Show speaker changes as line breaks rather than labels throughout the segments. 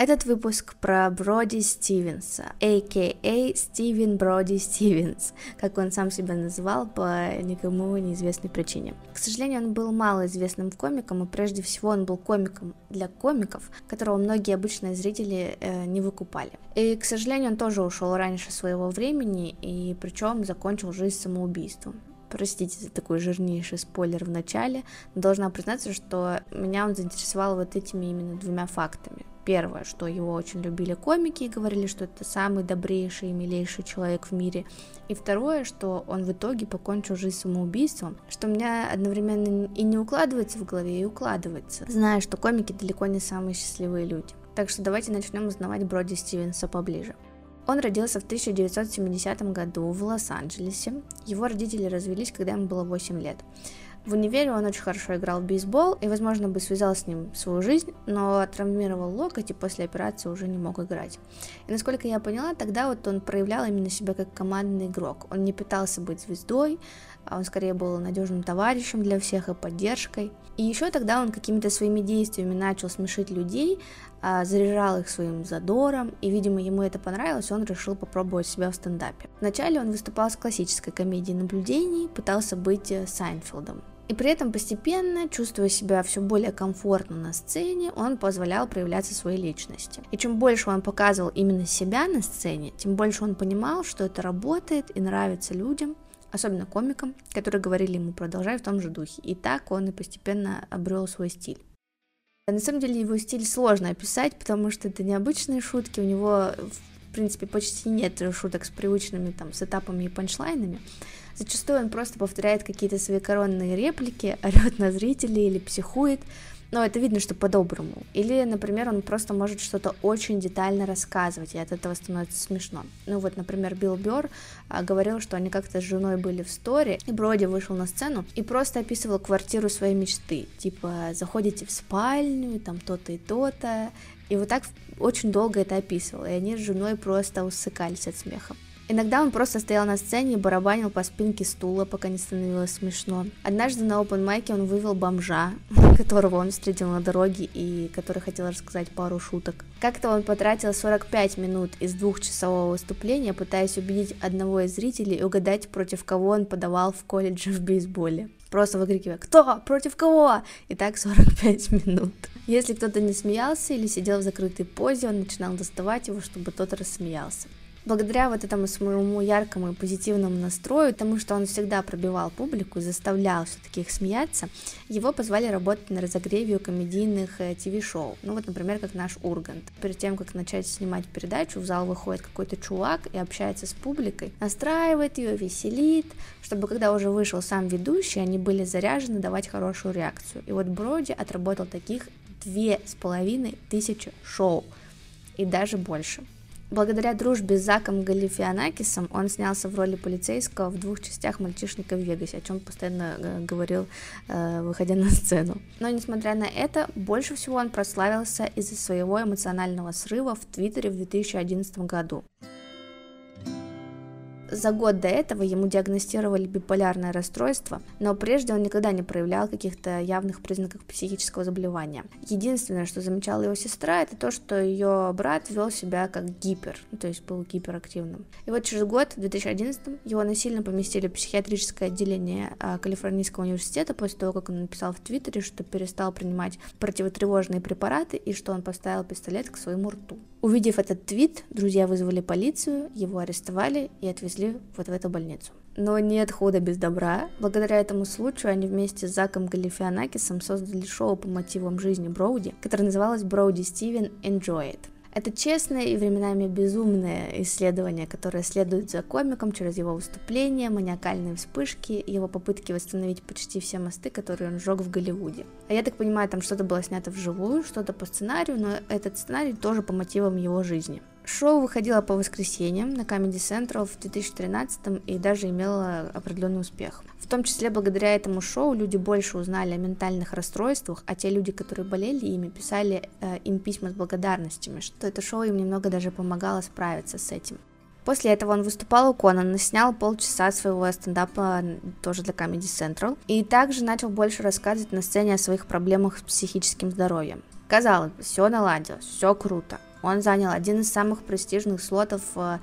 Этот выпуск про Броди Стивенса, а.к.а. Стивен Броди Стивенс, как он сам себя называл по никому неизвестной причине. К сожалению, он был малоизвестным комиком, и прежде всего он был комиком для комиков, которого многие обычные зрители э, не выкупали. И, к сожалению, он тоже ушел раньше своего времени, и причем закончил жизнь самоубийством. Простите за такой жирнейший спойлер в начале, но должна признаться, что меня он заинтересовал вот этими именно двумя фактами. Первое, что его очень любили комики и говорили, что это самый добрейший и милейший человек в мире. И второе, что он в итоге покончил жизнь самоубийством, что у меня одновременно и не укладывается в голове, и укладывается, зная, что комики далеко не самые счастливые люди. Так что давайте начнем узнавать Броди Стивенса поближе. Он родился в 1970 году в Лос-Анджелесе. Его родители развелись, когда ему было 8 лет. В универе он очень хорошо играл в бейсбол и, возможно, бы связал с ним свою жизнь, но травмировал локоть и после операции уже не мог играть. И насколько я поняла, тогда вот он проявлял именно себя как командный игрок. Он не пытался быть звездой, а он скорее был надежным товарищем для всех и поддержкой. И еще тогда он какими-то своими действиями начал смешить людей, а, заряжал их своим задором, и, видимо, ему это понравилось, он решил попробовать себя в стендапе. Вначале он выступал с классической комедией наблюдений, пытался быть э, Сайнфилдом. И при этом постепенно, чувствуя себя все более комфортно на сцене, он позволял проявляться своей личности. И чем больше он показывал именно себя на сцене, тем больше он понимал, что это работает и нравится людям, особенно комикам, которые говорили ему продолжай в том же духе. И так он и постепенно обрел свой стиль. На самом деле его стиль сложно описать, потому что это необычные шутки, у него, в принципе, почти нет шуток с привычными там сетапами и панчлайнами. Зачастую он просто повторяет какие-то свои коронные реплики, орет на зрителей или психует, но это видно, что по-доброму. Или, например, он просто может что-то очень детально рассказывать, и от этого становится смешно. Ну вот, например, Билл Бёрр а, говорил, что они как-то с женой были в сторе, и Броди вышел на сцену и просто описывал квартиру своей мечты. Типа, заходите в спальню, там то-то и то-то. И вот так очень долго это описывал, и они с женой просто усыкались от смеха. Иногда он просто стоял на сцене и барабанил по спинке стула, пока не становилось смешно. Однажды на open майке он вывел бомжа, которого он встретил на дороге и который хотел рассказать пару шуток. Как-то он потратил 45 минут из двухчасового выступления, пытаясь убедить одного из зрителей угадать, против кого он подавал в колледже в бейсболе. Просто выкрикивая «Кто? Против кого?» И так 45 минут. Если кто-то не смеялся или сидел в закрытой позе, он начинал доставать его, чтобы тот рассмеялся благодаря вот этому своему яркому и позитивному настрою, тому, что он всегда пробивал публику и заставлял все-таки их смеяться, его позвали работать на разогреве комедийных э, ТВ-шоу. Ну вот, например, как наш Ургант. Перед тем, как начать снимать передачу, в зал выходит какой-то чувак и общается с публикой, настраивает ее, веселит, чтобы когда уже вышел сам ведущий, они были заряжены давать хорошую реакцию. И вот Броди отработал таких две с половиной тысячи шоу и даже больше. Благодаря дружбе с Заком Галифианакисом он снялся в роли полицейского в двух частях «Мальчишника в Вегасе», о чем постоянно э, говорил, э, выходя на сцену. Но, несмотря на это, больше всего он прославился из-за своего эмоционального срыва в Твиттере в 2011 году. За год до этого ему диагностировали биполярное расстройство, но прежде он никогда не проявлял каких-то явных признаков психического заболевания. Единственное, что замечала его сестра, это то, что ее брат вел себя как гипер, ну, то есть был гиперактивным. И вот через год, в 2011 его насильно поместили в психиатрическое отделение а, Калифорнийского университета после того, как он написал в Твиттере, что перестал принимать противотревожные препараты и что он поставил пистолет к своему рту. Увидев этот твит, друзья вызвали полицию, его арестовали и отвезли вот в эту больницу. Но нет хода без добра. Благодаря этому случаю они вместе с Заком Галифианакисом создали шоу по мотивам жизни Броуди, которое называлось Броуди Стивен Enjoy It. Это честное и временами безумное исследование, которое следует за комиком через его выступления, маниакальные вспышки, его попытки восстановить почти все мосты, которые он сжег в Голливуде. А я так понимаю, там что-то было снято вживую, что-то по сценарию, но этот сценарий тоже по мотивам его жизни. Шоу выходило по воскресеньям на Comedy Central в 2013 и даже имело определенный успех. В том числе благодаря этому шоу люди больше узнали о ментальных расстройствах, а те люди, которые болели ими, писали э, им письма с благодарностями, что это шоу им немного даже помогало справиться с этим. После этого он выступал у Конана, снял полчаса своего стендапа тоже для Comedy Central, и также начал больше рассказывать на сцене о своих проблемах с психическим здоровьем. Казалось бы, все наладилось, все круто. Он занял один из самых престижных слотов э,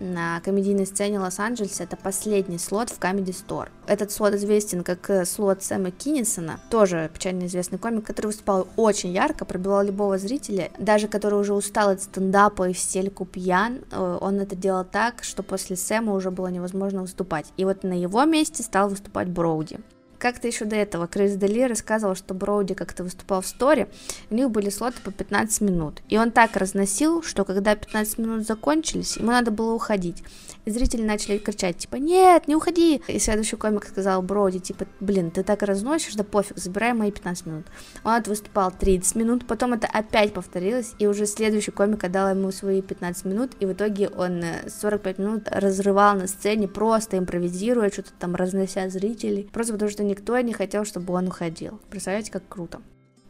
на комедийной сцене Лос-Анджелеса. Это последний слот в Comedy Store. Этот слот известен как э, слот Сэма Киннисона, тоже печально известный комик, который выступал очень ярко, пробивал любого зрителя, даже который уже устал от стендапа и в стельку пьян, э, он это делал так, что после Сэма уже было невозможно выступать. И вот на его месте стал выступать Броуди. Как-то еще до этого Крис Дели рассказывал, что Броуди как-то выступал в сторе, у них были слоты по 15 минут. И он так разносил, что когда 15 минут закончились, ему надо было уходить. И зрители начали кричать, типа, нет, не уходи. И следующий комик сказал Броуди, типа, блин, ты так разносишь, да пофиг, забирай мои 15 минут. Он это выступал 30 минут, потом это опять повторилось, и уже следующий комик отдал ему свои 15 минут, и в итоге он 45 э, минут разрывал на сцене, просто импровизируя, что-то там разнося зрителей, просто потому что никто не хотел, чтобы он уходил. Представляете, как круто.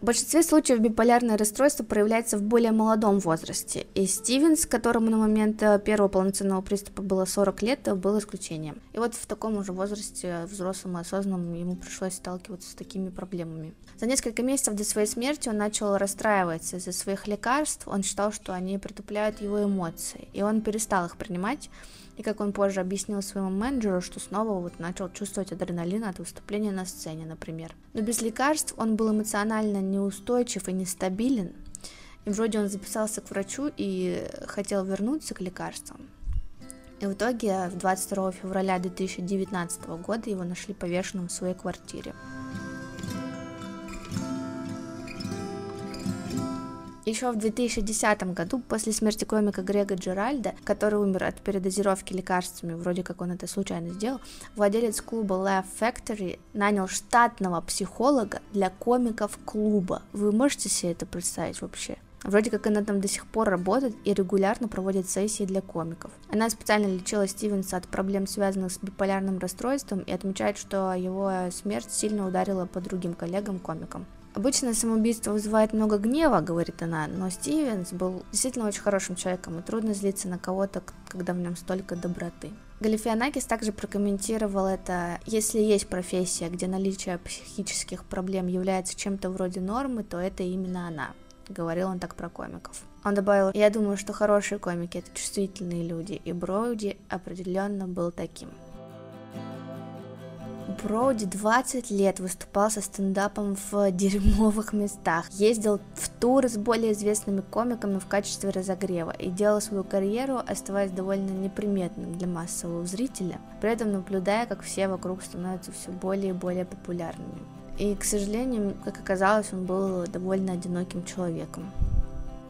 В большинстве случаев биполярное расстройство проявляется в более молодом возрасте, и Стивенс, которому на момент э, первого полноценного приступа было 40 лет, э, был исключением. И вот в таком уже возрасте, взрослым и осознанным, ему пришлось сталкиваться с такими проблемами. За несколько месяцев до своей смерти он начал расстраиваться из-за своих лекарств, он считал, что они притупляют его эмоции, и он перестал их принимать, и как он позже объяснил своему менеджеру, что снова вот начал чувствовать адреналин от выступления на сцене, например. Но без лекарств он был эмоционально неустойчив и нестабилен, и вроде он записался к врачу и хотел вернуться к лекарствам. И в итоге 22 февраля 2019 года его нашли повешенным в своей квартире. Еще в 2010 году, после смерти комика Грега Джеральда, который умер от передозировки лекарствами, вроде как он это случайно сделал, владелец клуба Laugh Factory нанял штатного психолога для комиков клуба. Вы можете себе это представить вообще? Вроде как она там до сих пор работает и регулярно проводит сессии для комиков. Она специально лечила Стивенса от проблем, связанных с биполярным расстройством, и отмечает, что его смерть сильно ударила по другим коллегам-комикам. Обычно самоубийство вызывает много гнева, говорит она, но Стивенс был действительно очень хорошим человеком, и трудно злиться на кого-то, когда в нем столько доброты. Галифианакис также прокомментировал это, если есть профессия, где наличие психических проблем является чем-то вроде нормы, то это именно она. Говорил он так про комиков. Он добавил, я думаю, что хорошие комики это чувствительные люди, и Броуди определенно был таким. Броуди 20 лет выступал со стендапом в дерьмовых местах, ездил в туры с более известными комиками в качестве разогрева и делал свою карьеру, оставаясь довольно неприметным для массового зрителя, при этом наблюдая, как все вокруг становятся все более и более популярными. И, к сожалению, как оказалось, он был довольно одиноким человеком.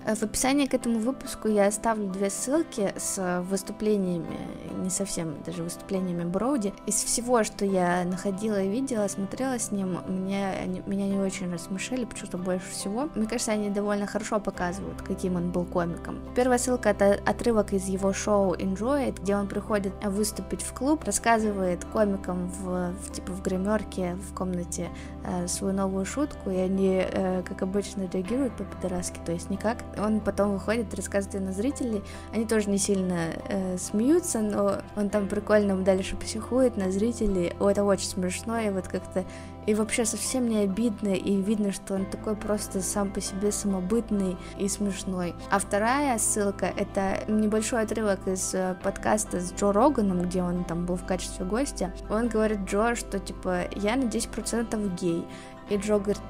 Э, в описании к этому выпуску я оставлю две ссылки с выступлениями, не совсем даже выступлениями Броуди. Из всего, что я находила и видела, смотрела с ним, меня, они, меня не очень рассмешили, почему-то больше всего. Мне кажется, они довольно хорошо показывают, каким он был комиком. Первая ссылка — это отрывок из его шоу Enjoy It, где он приходит выступить в клуб, рассказывает комикам в, в типа в гримерке в комнате э, свою новую шутку, и они, э, как обычно, реагируют по-пидораски, то есть никак он потом выходит, рассказывает на зрителей, они тоже не сильно э, смеются, но он там прикольно дальше психует на зрителей, О, это очень смешно, и вот как-то, и вообще совсем не обидно, и видно, что он такой просто сам по себе самобытный и смешной. А вторая ссылка, это небольшой отрывок из э, подкаста с Джо Роганом, где он там был в качестве гостя. Он говорит Джо, что типа я на 10% гей, и Джо говорит,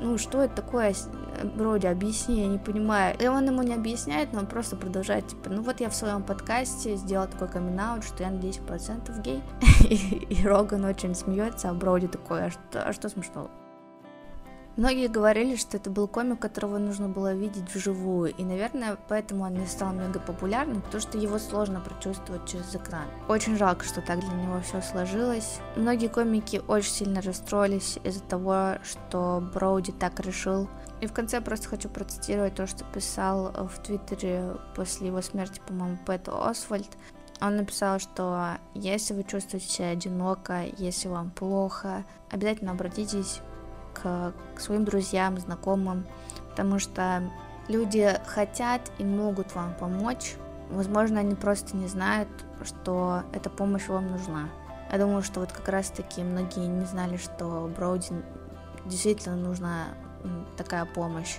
ну что это такое, вроде объясни, я не понимаю. И он ему не объясняет, но он просто продолжает, типа, ну вот я в своем подкасте сделал такой камин что я на 10% гей. и, и Роган очень смеется, а Броуди такой, а что, а что смешного? Многие говорили, что это был комик, которого нужно было видеть вживую, и, наверное, поэтому он не стал мега популярным, потому что его сложно прочувствовать через экран. Очень жалко, что так для него все сложилось. Многие комики очень сильно расстроились из-за того, что Броуди так решил. И в конце просто хочу процитировать то, что писал в Твиттере после его смерти, по-моему, Пэт Освальд. Он написал, что если вы чувствуете себя одиноко, если вам плохо, обязательно обратитесь к, к своим друзьям, знакомым, потому что люди хотят и могут вам помочь. Возможно, они просто не знают, что эта помощь вам нужна. Я думаю, что вот как раз-таки многие не знали, что Броуди действительно нужна такая помощь.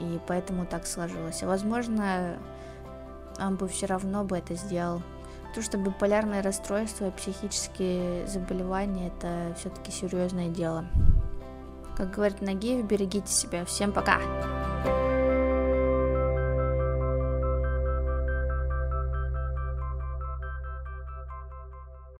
и поэтому так сложилось. Возможно, он бы все равно бы это сделал. То, что биполярное расстройство и психические заболевания это все-таки серьезное дело. Как говорит Нагиев, берегите себя. Всем пока!